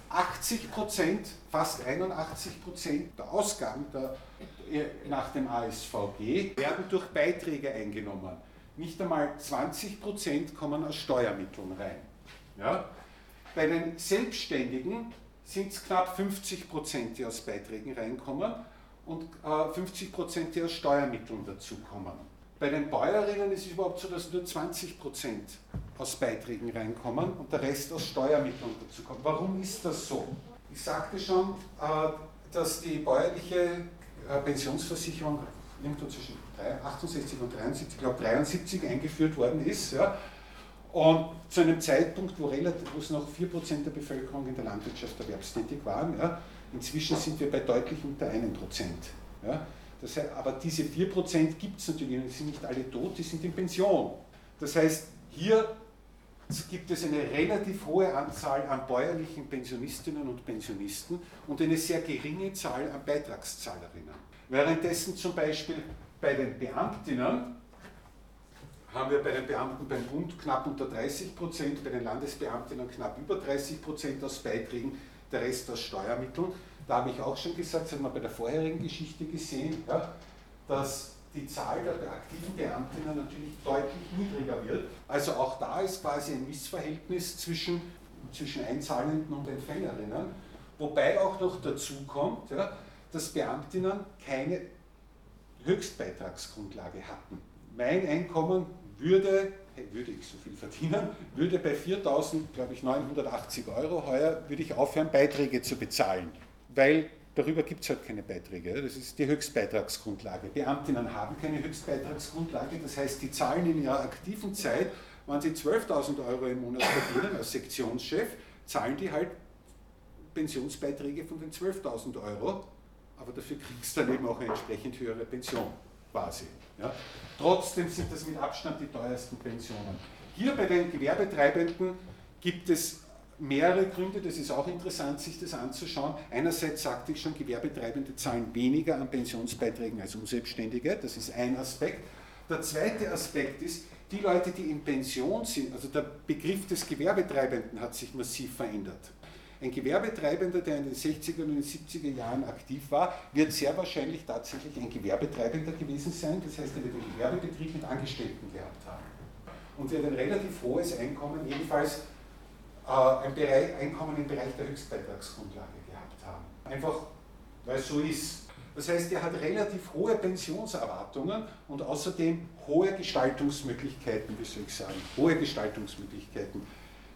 80 Prozent, fast 81 Prozent der Ausgaben der, nach dem ASVG werden durch Beiträge eingenommen nicht einmal 20 Prozent kommen aus Steuermitteln rein. Ja? Bei den Selbstständigen sind es knapp 50 Prozent, die aus Beiträgen reinkommen und äh, 50 Prozent, die aus Steuermitteln dazukommen. Bei den Bäuerinnen ist es überhaupt so, dass nur 20 Prozent aus Beiträgen reinkommen und der Rest aus Steuermitteln dazukommt. Warum ist das so? Ich sagte schon, äh, dass die bäuerliche äh, Pensionsversicherung irgendwo zwischen 68 und 73, ich glaube 73 eingeführt worden ist. Ja. Und zu einem Zeitpunkt, wo, relativ, wo es noch 4% der Bevölkerung in der Landwirtschaft erwerbstätig waren, ja, inzwischen sind wir bei deutlich unter 1%. Ja. Das heißt, aber diese 4% gibt es natürlich, die sind nicht alle tot, die sind in Pension. Das heißt, hier gibt es eine relativ hohe Anzahl an bäuerlichen Pensionistinnen und Pensionisten und eine sehr geringe Zahl an Beitragszahlerinnen. Währenddessen zum Beispiel bei den Beamtinnen haben wir bei den Beamten beim Bund knapp unter 30 Prozent, bei den Landesbeamtinnen knapp über 30 Prozent aus Beiträgen, der Rest aus Steuermitteln. da habe ich auch schon gesagt, das hat man bei der vorherigen Geschichte gesehen, ja, dass die Zahl der aktiven Beamtinnen natürlich deutlich niedriger wird. Also auch da ist quasi ein Missverhältnis zwischen, zwischen Einzahlenden und Empfängerinnen. Wobei auch noch dazu kommt, ja, dass Beamtinnen keine Höchstbeitragsgrundlage hatten. Mein Einkommen würde, würde ich so viel verdienen, würde bei 4.000, glaube ich, 980 Euro heuer, würde ich aufhören, Beiträge zu bezahlen. Weil darüber gibt es halt keine Beiträge. Das ist die Höchstbeitragsgrundlage. Beamtinnen haben keine Höchstbeitragsgrundlage, das heißt, die zahlen in ihrer aktiven Zeit, wenn sie 12.000 Euro im Monat verdienen als Sektionschef, zahlen die halt Pensionsbeiträge von den 12.000 Euro, aber dafür kriegst du dann eben auch eine entsprechend höhere Pension quasi. Ja. Trotzdem sind das mit Abstand die teuersten Pensionen. Hier bei den Gewerbetreibenden gibt es mehrere Gründe, das ist auch interessant, sich das anzuschauen. Einerseits sagte ich schon, Gewerbetreibende zahlen weniger an Pensionsbeiträgen als Unselbstständige, das ist ein Aspekt. Der zweite Aspekt ist, die Leute, die in Pension sind, also der Begriff des Gewerbetreibenden hat sich massiv verändert. Ein Gewerbetreibender, der in den 60er und den 70er Jahren aktiv war, wird sehr wahrscheinlich tatsächlich ein Gewerbetreibender gewesen sein. Das heißt, er wird einen Gewerbebetrieb mit Angestellten gehabt haben. Und wird ein relativ hohes Einkommen, jedenfalls äh, ein Bereich, Einkommen im Bereich der Höchstbeitragsgrundlage gehabt haben. Einfach, weil es so ist. Das heißt, er hat relativ hohe Pensionserwartungen und außerdem hohe Gestaltungsmöglichkeiten, wie soll ich sagen, hohe Gestaltungsmöglichkeiten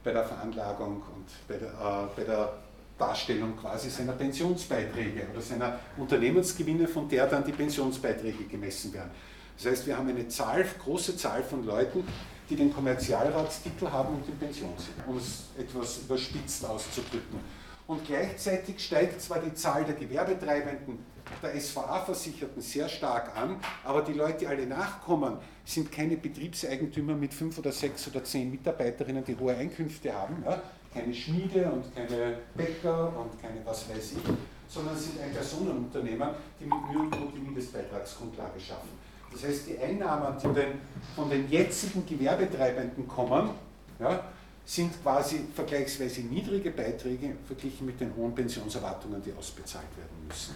bei der Veranlagung und bei der, äh, bei der Darstellung quasi seiner Pensionsbeiträge oder seiner Unternehmensgewinne, von der dann die Pensionsbeiträge gemessen werden. Das heißt, wir haben eine Zahl, große Zahl von Leuten, die den Kommerzialratstitel haben und in Pension um es etwas überspitzt auszudrücken. Und gleichzeitig steigt zwar die Zahl der Gewerbetreibenden, der SVA-Versicherten sehr stark an, aber die Leute, die alle nachkommen, sind keine Betriebseigentümer mit fünf oder sechs oder zehn Mitarbeiterinnen, die hohe Einkünfte haben, ja? keine Schmiede und keine Bäcker und keine was weiß ich, sondern sind ein Personenunternehmer, die mit Mühe und Not die Mindestbeitragsgrundlage schaffen. Das heißt, die Einnahmen, die den, von den jetzigen Gewerbetreibenden kommen, ja, sind quasi vergleichsweise niedrige Beiträge verglichen mit den hohen Pensionserwartungen, die ausbezahlt werden müssen.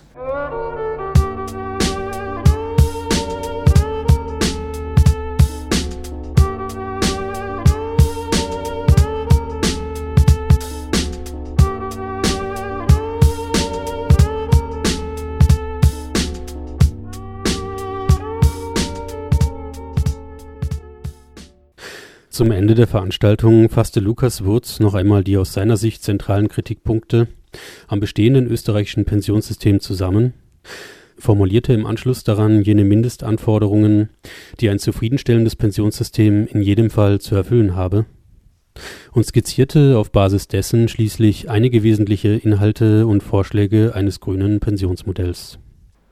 Zum Ende der Veranstaltung fasste Lukas Wurz noch einmal die aus seiner Sicht zentralen Kritikpunkte am bestehenden österreichischen Pensionssystem zusammen, formulierte im Anschluss daran jene Mindestanforderungen, die ein zufriedenstellendes Pensionssystem in jedem Fall zu erfüllen habe, und skizzierte auf Basis dessen schließlich einige wesentliche Inhalte und Vorschläge eines grünen Pensionsmodells.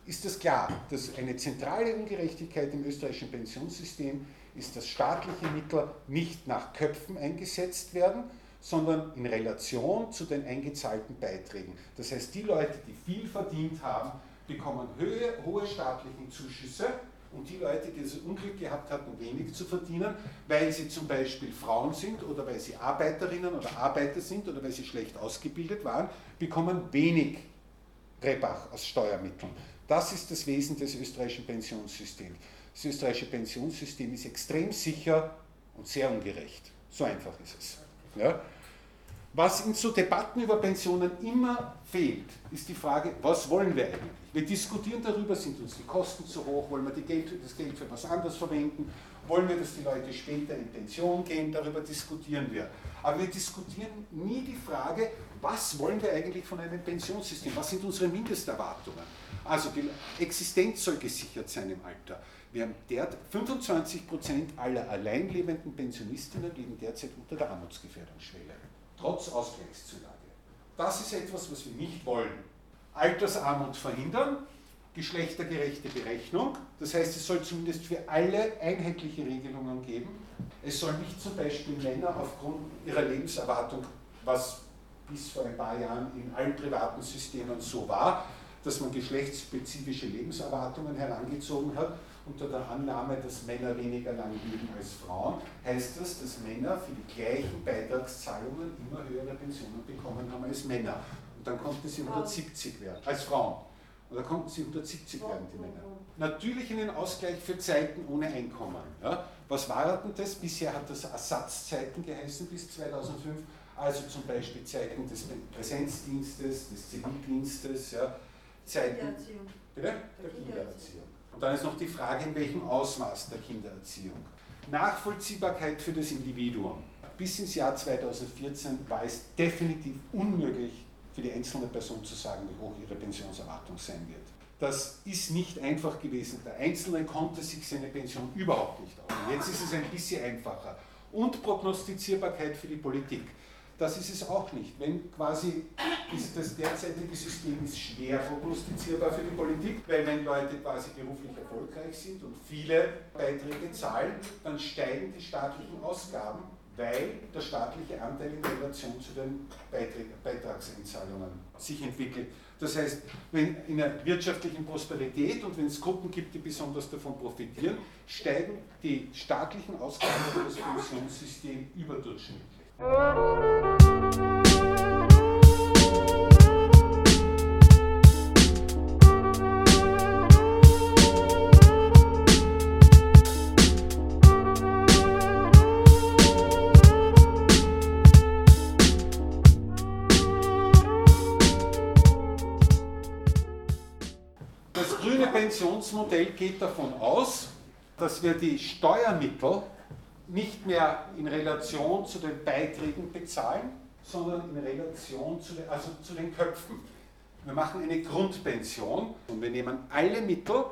Ist es klar, dass eine zentrale Ungerechtigkeit im österreichischen Pensionssystem ist, dass staatliche Mittel nicht nach Köpfen eingesetzt werden, sondern in Relation zu den eingezahlten Beiträgen. Das heißt, die Leute, die viel verdient haben, bekommen höhe, hohe staatliche Zuschüsse und die Leute, die das Unglück gehabt hatten, wenig zu verdienen, weil sie zum Beispiel Frauen sind oder weil sie Arbeiterinnen oder Arbeiter sind oder weil sie schlecht ausgebildet waren, bekommen wenig Rebach aus Steuermitteln. Das ist das Wesen des österreichischen Pensionssystems. Das österreichische Pensionssystem ist extrem sicher und sehr ungerecht. So einfach ist es. Ja? Was in so Debatten über Pensionen immer fehlt, ist die Frage, was wollen wir eigentlich? Wir diskutieren darüber, sind uns die Kosten zu hoch, wollen wir Geld, das Geld für was anderes verwenden, wollen wir, dass die Leute später in Pension gehen, darüber diskutieren wir. Aber wir diskutieren nie die Frage, was wollen wir eigentlich von einem Pensionssystem, was sind unsere Mindesterwartungen. Also die Existenz soll gesichert sein im Alter. Wir haben derzeit 25 Prozent aller alleinlebenden Pensionistinnen leben derzeit unter der Armutsgefährdungsschwelle, trotz Ausgleichszulage. Das ist etwas, was wir nicht wollen. Altersarmut verhindern, geschlechtergerechte Berechnung, das heißt, es soll zumindest für alle einheitliche Regelungen geben. Es soll nicht zum Beispiel Männer aufgrund ihrer Lebenserwartung, was bis vor ein paar Jahren in allen privaten Systemen so war, dass man geschlechtsspezifische Lebenserwartungen herangezogen hat, unter der Annahme, dass Männer weniger lang leben als Frauen, heißt das, dass Männer für die gleichen Beitragszahlungen immer höhere Pensionen bekommen haben als Männer. Und dann konnten sie 170 werden, als Frauen. Und dann konnten sie 170 werden, die Männer. Natürlich einen Ausgleich für Zeiten ohne Einkommen. Ja? Was war denn das? Bisher hat das Ersatzzeiten geheißen bis 2005. Also zum Beispiel Zeiten des Präsenzdienstes, des Zivildienstes, ja? Zeiten Kindererziehung. Bitte? der Kindererziehung. Und dann ist noch die Frage, in welchem Ausmaß der Kindererziehung. Nachvollziehbarkeit für das Individuum. Bis ins Jahr 2014 war es definitiv unmöglich, für die einzelne Person zu sagen, wie hoch ihre Pensionserwartung sein wird. Das ist nicht einfach gewesen. Der Einzelne konnte sich seine Pension überhaupt nicht aussuchen. Jetzt ist es ein bisschen einfacher. Und Prognostizierbarkeit für die Politik. Das ist es auch nicht. Wenn quasi ist das derzeitige System ist schwer prognostizierbar für die Politik, weil wenn Leute quasi beruflich erfolgreich sind und viele Beiträge zahlen, dann steigen die staatlichen Ausgaben weil der staatliche Anteil in Relation zu den Beitragseinzahlungen sich entwickelt. Das heißt, wenn in einer wirtschaftlichen Prosperität und wenn es Gruppen gibt, die besonders davon profitieren, steigen die staatlichen Ausgaben für das Pensionssystem überdurchschnittlich. Pensionsmodell geht davon aus, dass wir die Steuermittel nicht mehr in Relation zu den Beiträgen bezahlen, sondern in Relation zu den, also zu den Köpfen. Wir machen eine Grundpension und wir nehmen alle Mittel,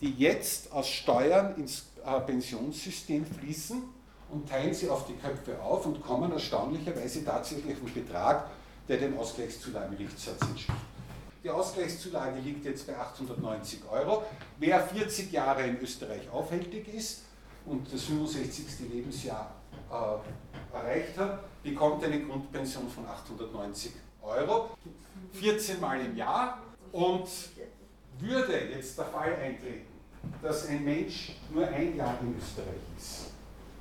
die jetzt aus Steuern ins äh, Pensionssystem fließen und teilen sie auf die Köpfe auf und kommen erstaunlicherweise tatsächlich auf einen Betrag, der den Ausgleichszulagenrichtsatz entspricht. Die Ausgleichszulage liegt jetzt bei 890 Euro. Wer 40 Jahre in Österreich aufhältig ist und das 65. Lebensjahr äh, erreicht hat, bekommt eine Grundpension von 890 Euro, 14 Mal im Jahr. Und würde jetzt der Fall eintreten, dass ein Mensch nur ein Jahr in Österreich ist,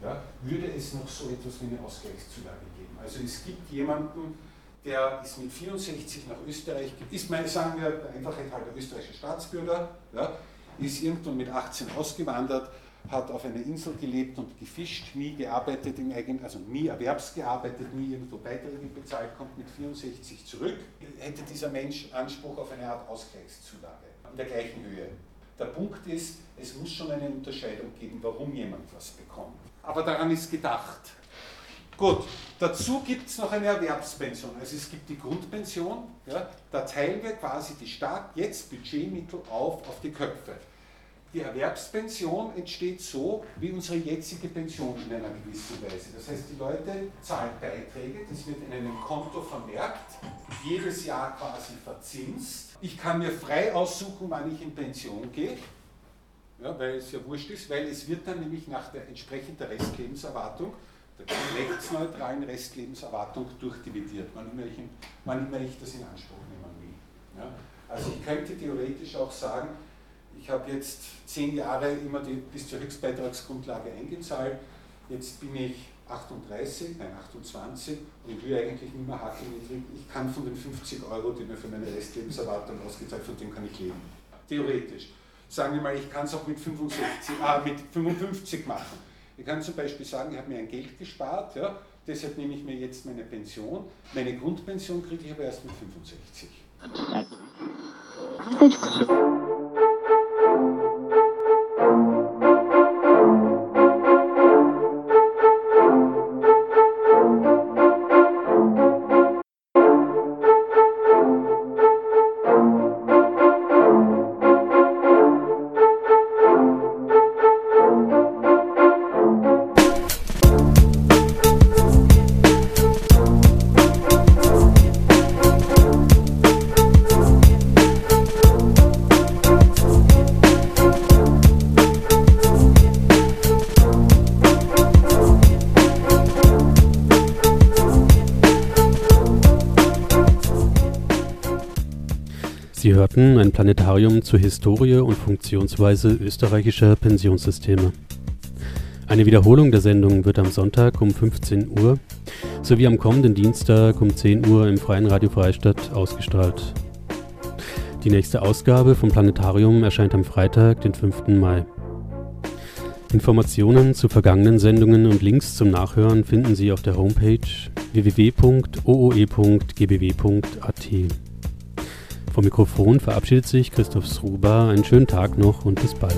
ja, würde es noch so etwas wie eine Ausgleichszulage geben. Also es gibt jemanden, der ist mit 64 nach Österreich, ist, mein, sagen wir, der Einfachheit halber österreichischer Staatsbürger, ja, ist irgendwann mit 18 ausgewandert, hat auf einer Insel gelebt und gefischt, nie gearbeitet im eigenen, also nie erwerbsgearbeitet, nie irgendwo Beiträge bezahlt, kommt mit 64 zurück, hätte dieser Mensch Anspruch auf eine Art Ausgleichszulage in der gleichen Höhe. Der Punkt ist, es muss schon eine Unterscheidung geben, warum jemand was bekommt. Aber daran ist gedacht. Gut, dazu gibt es noch eine Erwerbspension. Also es gibt die Grundpension, ja, da teilen wir quasi die Staat jetzt Budgetmittel auf auf die Köpfe. Die Erwerbspension entsteht so wie unsere jetzige Pension in einer gewissen Weise. Das heißt, die Leute zahlen Beiträge, das wird in einem Konto vermerkt, jedes Jahr quasi verzinst. Ich kann mir frei aussuchen, wann ich in Pension gehe, ja, weil es ja wurscht ist, weil es wird dann nämlich nach der entsprechenden Restlebenserwartung der rechtsneutralen Restlebenserwartung durchdividiert, wann immer ich, wann immer ich das in Anspruch nehmen will. Ja? Also ich könnte theoretisch auch sagen, ich habe jetzt zehn Jahre immer die, bis zur Höchstbeitragsgrundlage eingezahlt, jetzt bin ich 38, nein 28 und ich will eigentlich nicht mehr hakelniedrig. Ich kann von den 50 Euro, die mir für meine Restlebenserwartung ausgezahlt von dem kann ich leben. Theoretisch. Sagen wir mal, ich kann es auch mit, 65, äh, mit 55 machen ich kann zum Beispiel sagen, ich habe mir ein Geld gespart, ja, deshalb nehme ich mir jetzt meine Pension. Meine Grundpension kriege ich aber erst mit 65. hörten ein Planetarium zur Historie und Funktionsweise österreichischer Pensionssysteme. Eine Wiederholung der Sendung wird am Sonntag um 15 Uhr sowie am kommenden Dienstag um 10 Uhr im Freien Radio Freistadt ausgestrahlt. Die nächste Ausgabe vom Planetarium erscheint am Freitag, den 5. Mai. Informationen zu vergangenen Sendungen und Links zum Nachhören finden Sie auf der Homepage www.ooe.gbw.at. Vom Mikrofon verabschiedet sich Christoph Sruba. Einen schönen Tag noch und bis bald.